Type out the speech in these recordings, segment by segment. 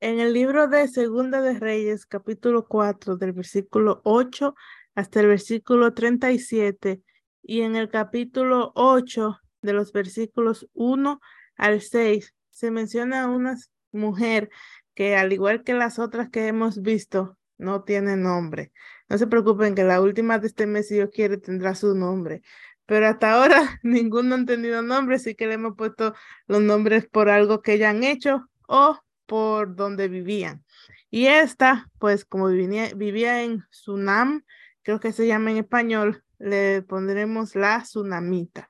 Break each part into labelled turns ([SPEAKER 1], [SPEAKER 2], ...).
[SPEAKER 1] En el libro de Segunda de Reyes, capítulo 4, del versículo 8 hasta el versículo 37, y en el capítulo 8, de los versículos 1 al 6, se menciona una mujer que, al igual que las otras que hemos visto, no tiene nombre. No se preocupen que la última de este mes, si Dios quiere, tendrá su nombre. Pero hasta ahora ninguno han tenido nombre, así que le hemos puesto los nombres por algo que ya han hecho o por donde vivían. Y esta, pues como vivía, vivía en Sunam, creo que se llama en español, le pondremos la tsunamita.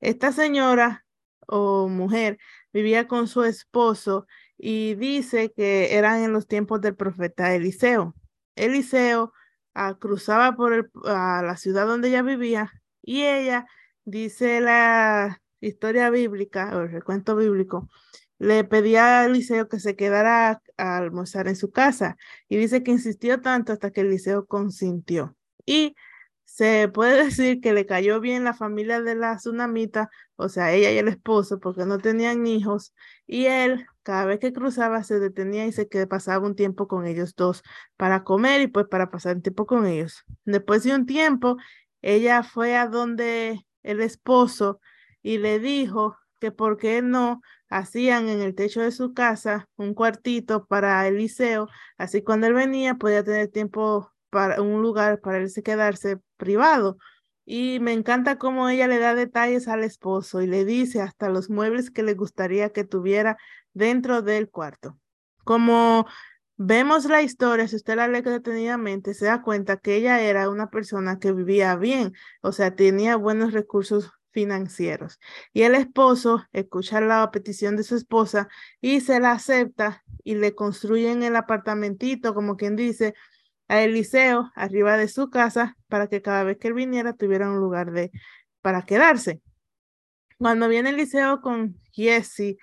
[SPEAKER 1] Esta señora o mujer vivía con su esposo y dice que eran en los tiempos del profeta Eliseo. Eliseo ah, cruzaba por el, la ciudad donde ella vivía y ella, dice la historia bíblica o el recuento bíblico, le pedía a Eliseo que se quedara a almorzar en su casa y dice que insistió tanto hasta que Eliseo consintió. Y se puede decir que le cayó bien la familia de la tsunamita, o sea, ella y el esposo, porque no tenían hijos, y él cada vez que cruzaba se detenía y se que pasaba un tiempo con ellos dos para comer y pues para pasar un tiempo con ellos. Después de un tiempo, ella fue a donde el esposo y le dijo que por qué no hacían en el techo de su casa un cuartito para Eliseo, así cuando él venía podía tener tiempo para un lugar para él quedarse privado. Y me encanta cómo ella le da detalles al esposo y le dice hasta los muebles que le gustaría que tuviera dentro del cuarto. Como vemos la historia, si usted la lee detenidamente, se da cuenta que ella era una persona que vivía bien, o sea, tenía buenos recursos financieros. Y el esposo escucha la petición de su esposa y se la acepta y le construyen el apartamentito, como quien dice, a Eliseo arriba de su casa para que cada vez que él viniera tuviera un lugar de, para quedarse. Cuando viene Eliseo con Jesse,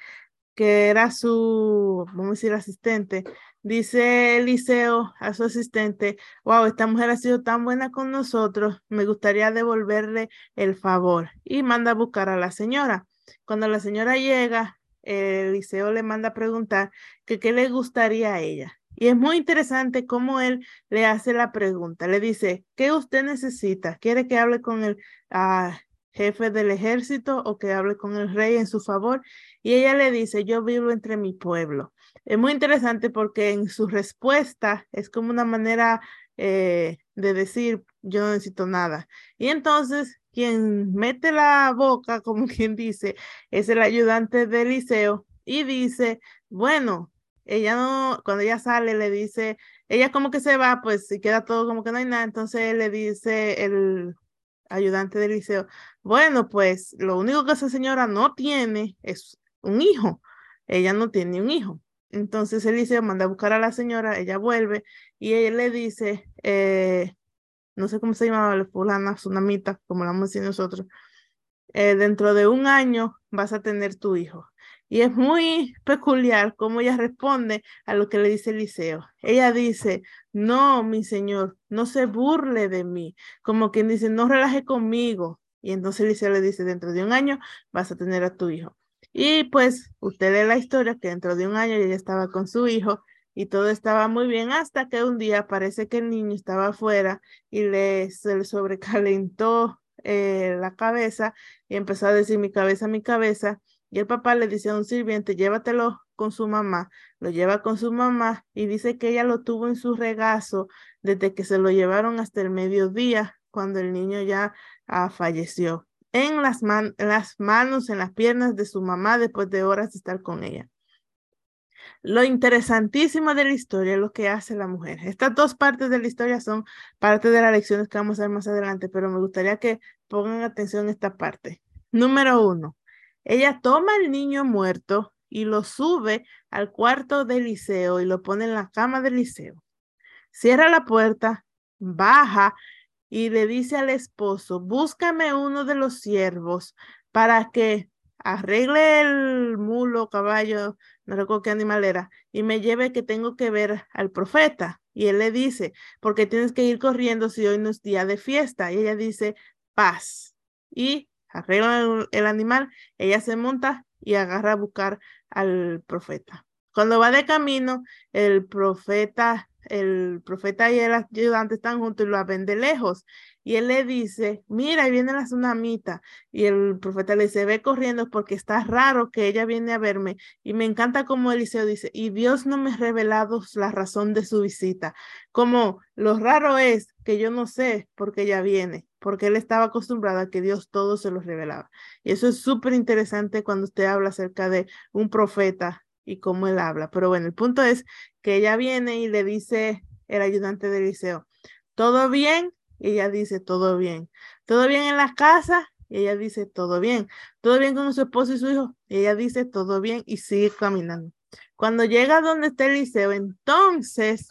[SPEAKER 1] que era su, vamos a decir, asistente, Dice Eliseo a su asistente, wow, esta mujer ha sido tan buena con nosotros, me gustaría devolverle el favor. Y manda a buscar a la señora. Cuando la señora llega, Eliseo le manda a preguntar que qué le gustaría a ella. Y es muy interesante cómo él le hace la pregunta. Le dice, ¿qué usted necesita? ¿Quiere que hable con el ah, jefe del ejército o que hable con el rey en su favor? Y ella le dice, yo vivo entre mi pueblo. Es muy interesante porque en su respuesta es como una manera eh, de decir, yo no necesito nada. Y entonces quien mete la boca, como quien dice, es el ayudante de Eliseo y dice, bueno, ella no, cuando ella sale, le dice, ella como que se va, pues y queda todo como que no hay nada, entonces le dice el ayudante de Eliseo, bueno, pues lo único que esa señora no tiene es un hijo, ella no tiene un hijo. Entonces Eliseo manda a buscar a la señora, ella vuelve y ella le dice, eh, no sé cómo se llamaba la fulana, Tsunamita, como la vamos a nosotros, eh, dentro de un año vas a tener tu hijo. Y es muy peculiar cómo ella responde a lo que le dice Eliseo. Ella dice, no, mi señor, no se burle de mí. Como quien dice, no relaje conmigo. Y entonces Eliseo le dice, dentro de un año vas a tener a tu hijo. Y pues usted lee la historia que dentro de un año ella estaba con su hijo y todo estaba muy bien hasta que un día parece que el niño estaba afuera y le, se le sobrecalentó eh, la cabeza y empezó a decir mi cabeza, mi cabeza. Y el papá le dice a un sirviente, llévatelo con su mamá. Lo lleva con su mamá y dice que ella lo tuvo en su regazo desde que se lo llevaron hasta el mediodía, cuando el niño ya ah, falleció en las, manos, en las piernas de su mamá después de horas de estar con ella. Lo interesantísimo de la historia es lo que hace la mujer. Estas dos partes de la historia son parte de las lecciones que vamos a ver más adelante, pero me gustaría que pongan atención a esta parte. Número uno, ella toma al niño muerto y lo sube al cuarto del liceo y lo pone en la cama del liceo. Cierra la puerta, baja y le dice al esposo, búscame uno de los siervos para que arregle el mulo, caballo, no recuerdo qué animal era, y me lleve que tengo que ver al profeta. Y él le dice, porque tienes que ir corriendo si hoy no es día de fiesta. Y ella dice, paz. Y arregla el, el animal, ella se monta y agarra a buscar al profeta. Cuando va de camino, el profeta, el profeta y el ayudante están juntos y lo ven de lejos. Y él le dice, mira, ahí viene la tsunamita. Y el profeta le dice, ve corriendo porque está raro que ella viene a verme. Y me encanta como Eliseo dice, y Dios no me ha revelado la razón de su visita. Como lo raro es que yo no sé por qué ella viene, porque él estaba acostumbrado a que Dios todo se lo revelaba. Y eso es súper interesante cuando usted habla acerca de un profeta y cómo él habla. Pero bueno, el punto es que ella viene y le dice el ayudante de Eliseo, ¿todo bien? Ella dice, todo bien. ¿Todo bien en la casa? Ella dice, todo bien. ¿Todo bien con su esposo y su hijo? Ella dice, todo bien y sigue caminando. Cuando llega donde está Eliseo, entonces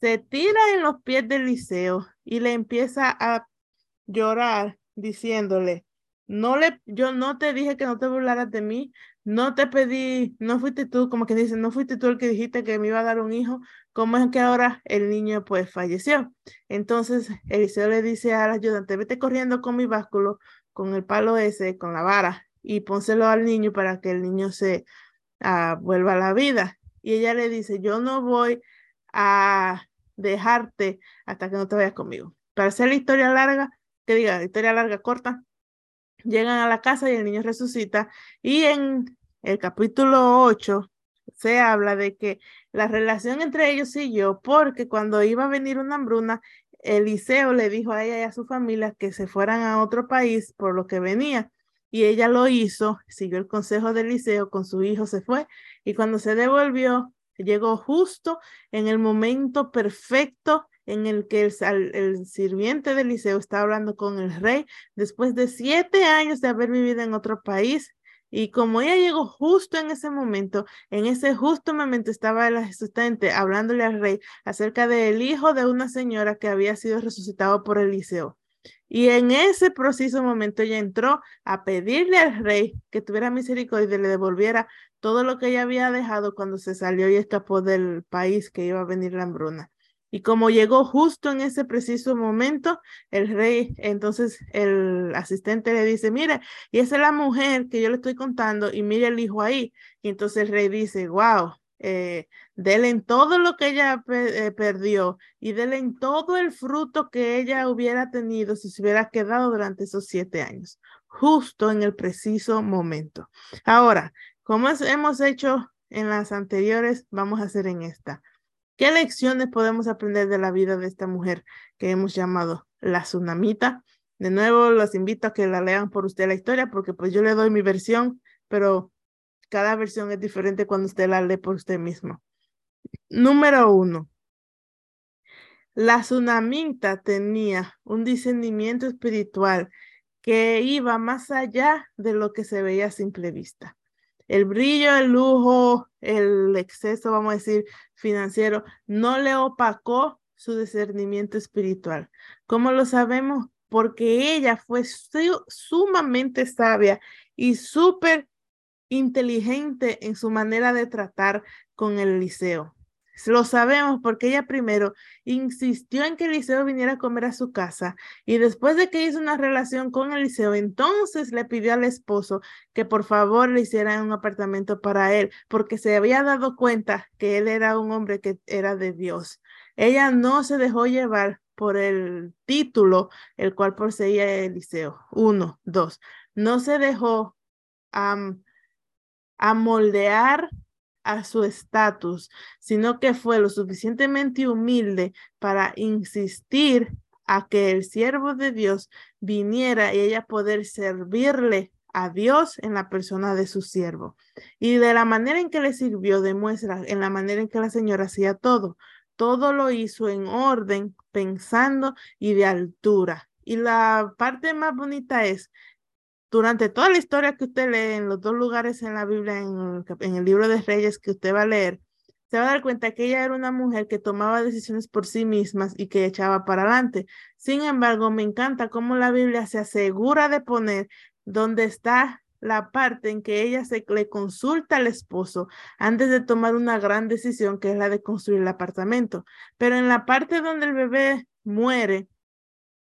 [SPEAKER 1] se tira en los pies de Eliseo y le empieza a llorar diciéndole, no le, yo no te dije que no te burlaras de mí, no te pedí, no fuiste tú, como que dice, no fuiste tú el que dijiste que me iba a dar un hijo, ¿cómo es que ahora el niño pues falleció? Entonces Eliseo le dice al ayudante, vete corriendo con mi básculo, con el palo ese, con la vara, y pónselo al niño para que el niño se uh, vuelva a la vida. Y ella le dice, yo no voy a dejarte hasta que no te vayas conmigo. Para hacer la historia larga, que diga, historia larga corta, llegan a la casa y el niño resucita. Y en el capítulo 8 se habla de que la relación entre ellos siguió porque cuando iba a venir una hambruna, Eliseo le dijo a ella y a su familia que se fueran a otro país por lo que venía. Y ella lo hizo, siguió el consejo de Eliseo, con su hijo se fue y cuando se devolvió, llegó justo en el momento perfecto en el que el, sirviente de Eliseo está hablando con el rey después de siete años de haber vivido en otro país. Y como ella llegó justo en ese momento, en ese justo momento estaba el asistente hablándole al rey acerca del hijo de una señora que había sido resucitado por Eliseo. Y en ese preciso momento ella entró a pedirle al rey que tuviera misericordia y le devolviera todo lo que ella había dejado cuando se salió y escapó del país que iba a venir la hambruna. Y como llegó justo en ese preciso momento, el rey, entonces el asistente le dice, mire, y esa es la mujer que yo le estoy contando y mire el hijo ahí. Y entonces el rey dice, wow, eh, en todo lo que ella eh, perdió y denle en todo el fruto que ella hubiera tenido si se hubiera quedado durante esos siete años, justo en el preciso momento. Ahora, como hemos hecho en las anteriores, vamos a hacer en esta. ¿Qué lecciones podemos aprender de la vida de esta mujer que hemos llamado la tsunamita? De nuevo, los invito a que la lean por usted la historia, porque pues yo le doy mi versión, pero cada versión es diferente cuando usted la lee por usted mismo. Número uno. La tsunamita tenía un discernimiento espiritual que iba más allá de lo que se veía a simple vista el brillo, el lujo, el exceso, vamos a decir, financiero, no le opacó su discernimiento espiritual. ¿Cómo lo sabemos? Porque ella fue sumamente sabia y súper inteligente en su manera de tratar con el liceo. Lo sabemos porque ella primero insistió en que Eliseo viniera a comer a su casa y después de que hizo una relación con Eliseo, entonces le pidió al esposo que por favor le hiciera un apartamento para él porque se había dado cuenta que él era un hombre que era de Dios. Ella no se dejó llevar por el título el cual poseía Eliseo. Uno, dos. No se dejó a moldear a su estatus, sino que fue lo suficientemente humilde para insistir a que el siervo de Dios viniera y ella poder servirle a Dios en la persona de su siervo. Y de la manera en que le sirvió, demuestra en la manera en que la señora hacía todo. Todo lo hizo en orden, pensando y de altura. Y la parte más bonita es durante toda la historia que usted lee en los dos lugares en la Biblia, en, el libro de Reyes que usted va a leer, se va a dar cuenta que ella era una mujer que tomaba decisiones por sí mismas y que echaba para adelante. Sin embargo, me encanta cómo la Biblia se asegura de poner donde está la parte en que ella se le consulta al esposo antes de tomar una gran decisión que es la de construir el apartamento. Pero en la parte donde el bebé muere,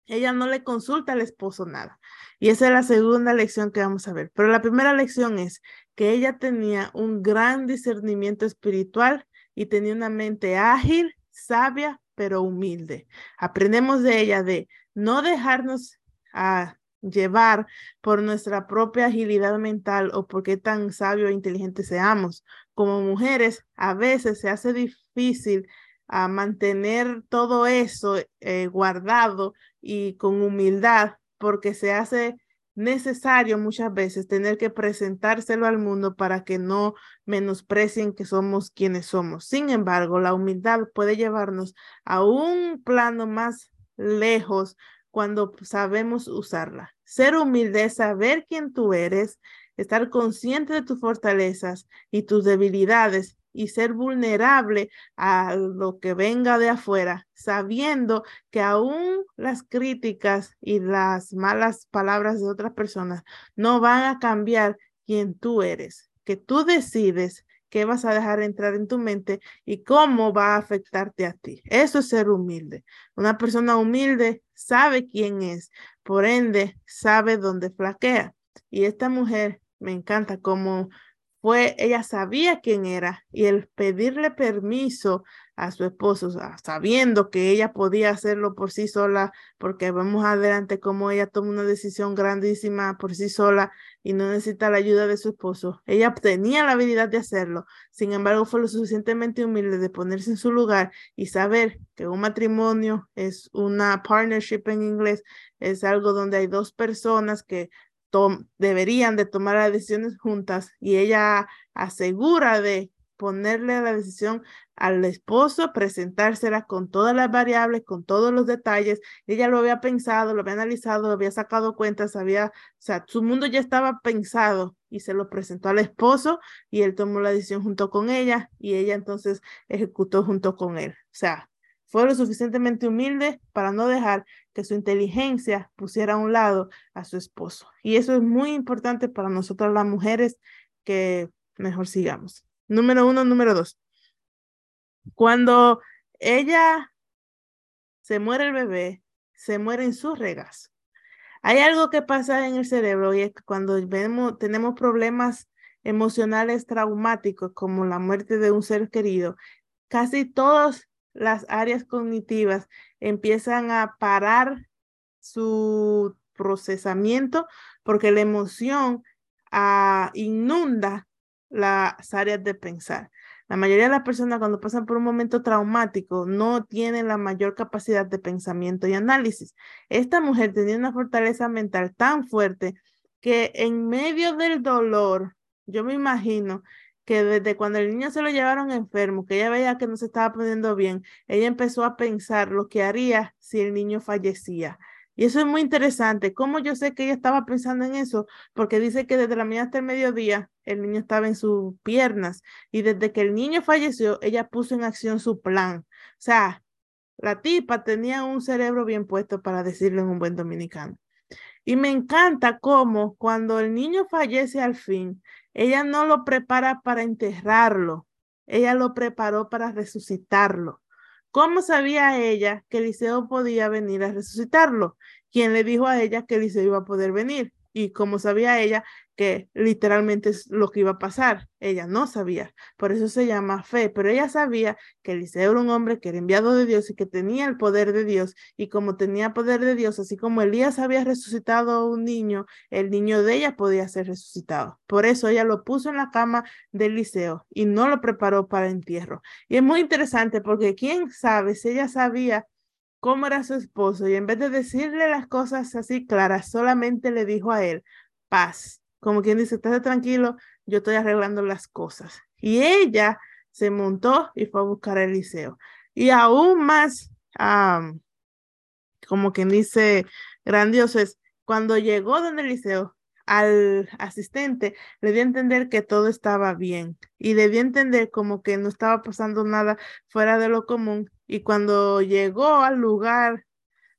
[SPEAKER 1] ella no le consulta al esposo nada. Y esa es la segunda lección que vamos a ver. Pero la primera lección es que ella tenía un gran discernimiento espiritual y tenía una mente ágil, sabia, pero humilde. Aprendemos de ella de no dejarnos a llevar por nuestra propia agilidad mental o porque tan sabio e inteligente seamos. Como mujeres, a veces se hace difícil a ah, mantener todo eso eh, guardado y con humildad porque se hace necesario muchas veces tener que presentárselo al mundo para que no menosprecien que somos quienes somos. Sin embargo, la humildad puede llevarnos a un plano más lejos cuando sabemos usarla. Ser humilde es saber quién tú eres, estar consciente de tus fortalezas y tus debilidades y ser vulnerable a lo que venga de afuera, sabiendo que aún las críticas y las malas palabras de otras personas no van a cambiar quién tú eres, que tú decides qué vas a dejar entrar en tu mente y cómo va a afectarte a ti. Eso es ser humilde. Una persona humilde sabe quién es, por ende, sabe dónde flaquea. Y esta mujer me encanta cómo fue, ella sabía quién era y el pedirle permiso a su esposo, sabiendo que ella podía hacerlo por sí sola, porque vemos adelante cómo ella toma una decisión grandísima por sí sola y no necesita la ayuda de su esposo. Ella tenía la habilidad de hacerlo, sin embargo fue lo suficientemente humilde de ponerse en su lugar y saber que un matrimonio es una partnership en inglés, es algo donde hay dos personas que deberían de tomar las decisiones juntas y ella asegura de ponerle la decisión al esposo, presentársela con todas las variables, con todos los detalles. Ella lo había pensado, lo había analizado, lo había sacado cuentas, sabía, o sea, su mundo ya estaba pensado y se lo presentó al esposo y él tomó la decisión junto con ella y ella entonces ejecutó junto con él. O sea, fue lo suficientemente humilde para no dejar que su inteligencia pusiera a un lado a su esposo. Y eso es muy importante para nosotras las mujeres que mejor sigamos. Número uno, número dos. Cuando ella se muere el bebé, se muere en su regazo. Hay algo que pasa en el cerebro y es que cuando vemos, tenemos problemas emocionales traumáticos como la muerte de un ser querido, casi todas las áreas cognitivas empiezan a parar su procesamiento porque la emoción ah, inunda las áreas de pensar. La mayoría de las personas cuando pasan por un momento traumático no tienen la mayor capacidad de pensamiento y análisis. Esta mujer tenía una fortaleza mental tan fuerte que en medio del dolor, yo me imagino que desde cuando el niño se lo llevaron enfermo, que ella veía que no se estaba poniendo bien, ella empezó a pensar lo que haría si el niño fallecía. Y eso es muy interesante. ¿Cómo yo sé que ella estaba pensando en eso? Porque dice que desde la mañana hasta el mediodía el niño estaba en sus piernas y desde que el niño falleció, ella puso en acción su plan. O sea, la tipa tenía un cerebro bien puesto para decirlo en un buen dominicano. Y me encanta cómo cuando el niño fallece al fin, ella no lo prepara para enterrarlo, ella lo preparó para resucitarlo. ¿Cómo sabía ella que Eliseo podía venir a resucitarlo? ¿Quién le dijo a ella que Eliseo iba a poder venir? Y cómo sabía ella que literalmente es lo que iba a pasar. Ella no sabía, por eso se llama fe, pero ella sabía que Eliseo era un hombre que era enviado de Dios y que tenía el poder de Dios. Y como tenía poder de Dios, así como Elías había resucitado a un niño, el niño de ella podía ser resucitado. Por eso ella lo puso en la cama de Eliseo y no lo preparó para entierro. Y es muy interesante porque quién sabe si ella sabía cómo era su esposo y en vez de decirle las cosas así claras, solamente le dijo a él, paz como quien dice, estate tranquilo, yo estoy arreglando las cosas. Y ella se montó y fue a buscar a Eliseo. Y aún más, como quien dice, grandioso es, cuando llegó donde Eliseo, al asistente le dio a entender que todo estaba bien y le dio a entender como que no estaba pasando nada fuera de lo común. Y cuando llegó al lugar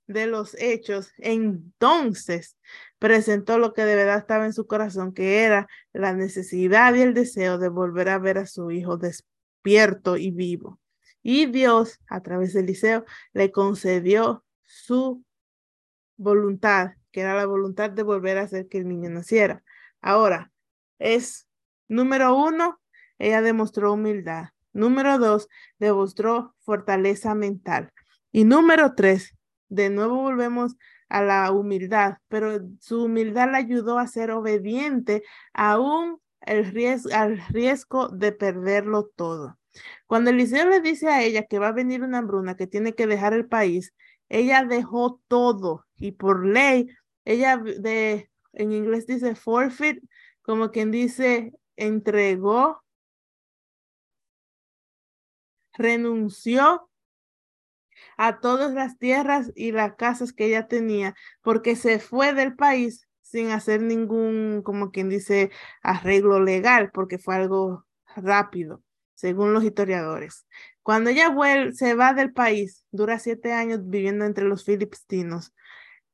[SPEAKER 1] de los hechos, entonces presentó lo que de verdad estaba en su corazón, que era la necesidad y el deseo de volver a ver a su hijo despierto y vivo. Y Dios, a través de Eliseo, le concedió su voluntad, que era la voluntad de volver a hacer que el niño naciera. Ahora, es Número uno, ella demostró humildad. Número dos, demostró fortaleza mental. Y número tres, de nuevo volvemos a la humildad, pero su humildad le ayudó a ser obediente aún el riesgo, al riesgo de perderlo todo. Cuando Eliseo le dice a ella que va a venir una hambruna, que tiene que dejar el país, ella dejó todo y por ley, ella de, en inglés dice forfeit, como quien dice, entregó, renunció a todas las tierras y las casas que ella tenía, porque se fue del país sin hacer ningún, como quien dice, arreglo legal, porque fue algo rápido, según los historiadores. Cuando ella vuelve, se va del país, dura siete años viviendo entre los filipinos.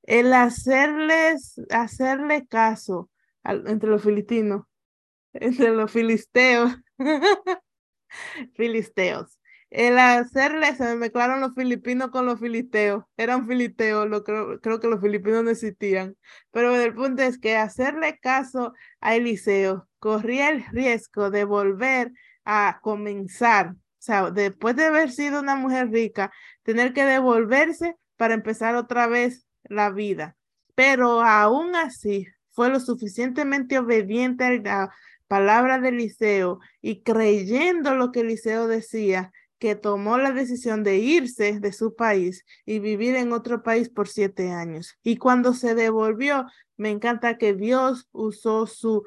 [SPEAKER 1] El hacerles, hacerle caso entre los filipinos, entre los filisteos, filisteos, el hacerle, se me mezclaron los filipinos con los filisteos, eran filisteos, lo creo, creo que los filipinos no existían, pero el punto es que hacerle caso a Eliseo corría el riesgo de volver a comenzar, o sea, después de haber sido una mujer rica, tener que devolverse para empezar otra vez la vida. Pero aún así fue lo suficientemente obediente a la palabra de Eliseo y creyendo lo que Eliseo decía, que tomó la decisión de irse de su país y vivir en otro país por siete años. Y cuando se devolvió, me encanta que Dios usó su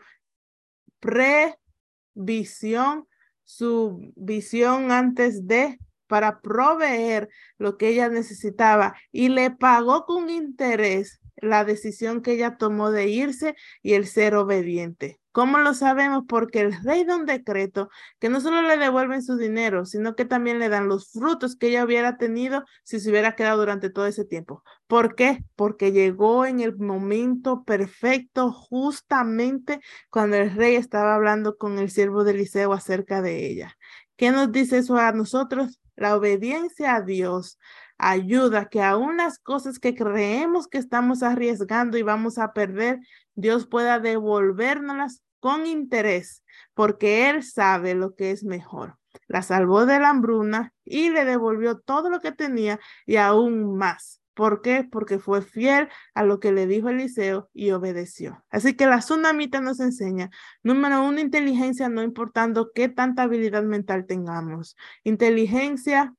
[SPEAKER 1] previsión, su visión antes de para proveer lo que ella necesitaba y le pagó con interés la decisión que ella tomó de irse y el ser obediente. ¿Cómo lo sabemos? Porque el rey da un decreto que no solo le devuelven su dinero, sino que también le dan los frutos que ella hubiera tenido si se hubiera quedado durante todo ese tiempo. ¿Por qué? Porque llegó en el momento perfecto, justamente cuando el rey estaba hablando con el siervo de Eliseo acerca de ella. ¿Qué nos dice eso a nosotros? La obediencia a Dios ayuda que aún las cosas que creemos que estamos arriesgando y vamos a perder, Dios pueda devolvernoslas con interés, porque Él sabe lo que es mejor. La salvó de la hambruna y le devolvió todo lo que tenía y aún más. ¿Por qué? Porque fue fiel a lo que le dijo Eliseo y obedeció. Así que la tsunamita nos enseña, número uno, inteligencia, no importando qué tanta habilidad mental tengamos. Inteligencia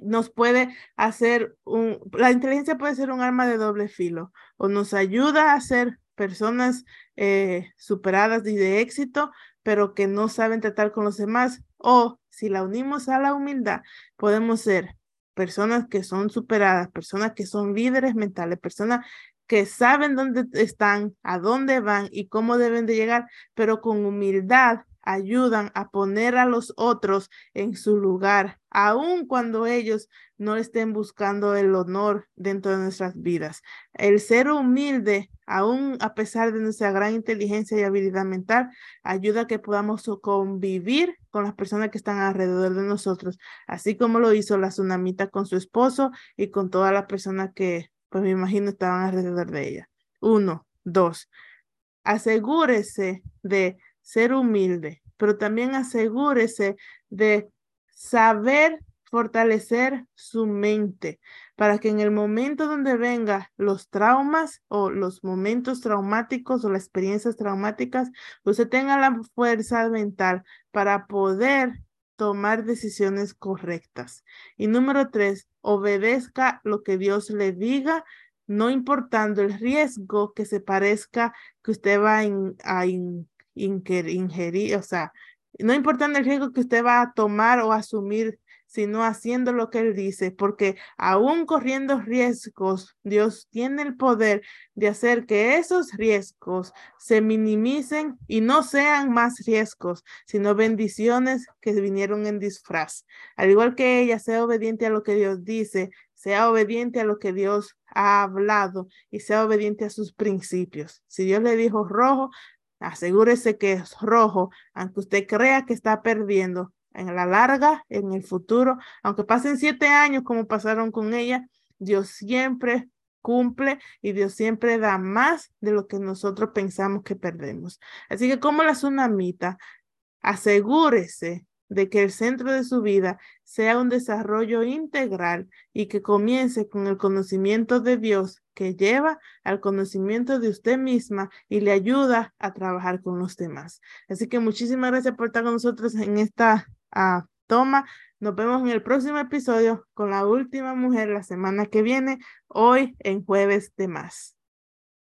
[SPEAKER 1] nos puede hacer un, la inteligencia puede ser un arma de doble filo o nos ayuda a ser personas eh, superadas y de éxito, pero que no saben tratar con los demás. O si la unimos a la humildad, podemos ser personas que son superadas, personas que son líderes mentales, personas que saben dónde están, a dónde van y cómo deben de llegar, pero con humildad ayudan a poner a los otros en su lugar, aun cuando ellos no estén buscando el honor dentro de nuestras vidas. El ser humilde, aun a pesar de nuestra gran inteligencia y habilidad mental, ayuda a que podamos convivir con las personas que están alrededor de nosotros, así como lo hizo la tsunamita con su esposo y con todas las personas que, pues me imagino, estaban alrededor de ella. Uno, dos, asegúrese de ser humilde, pero también asegúrese de saber fortalecer su mente para que en el momento donde venga los traumas o los momentos traumáticos o las experiencias traumáticas, usted tenga la fuerza mental para poder tomar decisiones correctas. Y número tres, obedezca lo que Dios le diga, no importando el riesgo que se parezca que usted va a, ingerir, o sea, no importando el riesgo que usted va a tomar o asumir, sino haciendo lo que Él dice, porque aún corriendo riesgos, Dios tiene el poder de hacer que esos riesgos se minimicen y no sean más riesgos, sino bendiciones que vinieron en disfraz. Al igual que ella sea obediente a lo que Dios dice, sea obediente a lo que Dios ha hablado y sea obediente a sus principios. Si Dios le dijo rojo, asegúrese que es rojo, aunque usted crea que está perdiendo. En la larga, en el futuro, aunque pasen siete años como pasaron con ella, Dios siempre cumple y Dios siempre da más de lo que nosotros pensamos que perdemos. Así que como la tsunamita, asegúrese de que el centro de su vida sea un desarrollo integral y que comience con el conocimiento de Dios que lleva al conocimiento de usted misma y le ayuda a trabajar con los demás. Así que muchísimas gracias por estar con nosotros en esta uh, toma. Nos vemos en el próximo episodio con la última mujer la semana que viene, hoy en jueves de más.